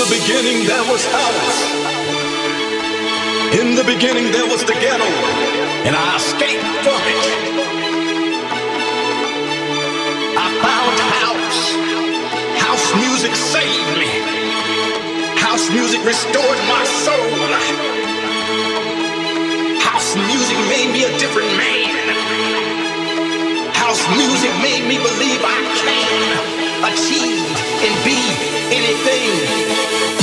the beginning there was house. In the beginning there was the ghetto, and I escaped from it. I found house. House music saved me. House music restored my soul. House music made me a different man. House music made me believe I can achieve and be anything.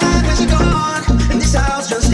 time has gone, and this house just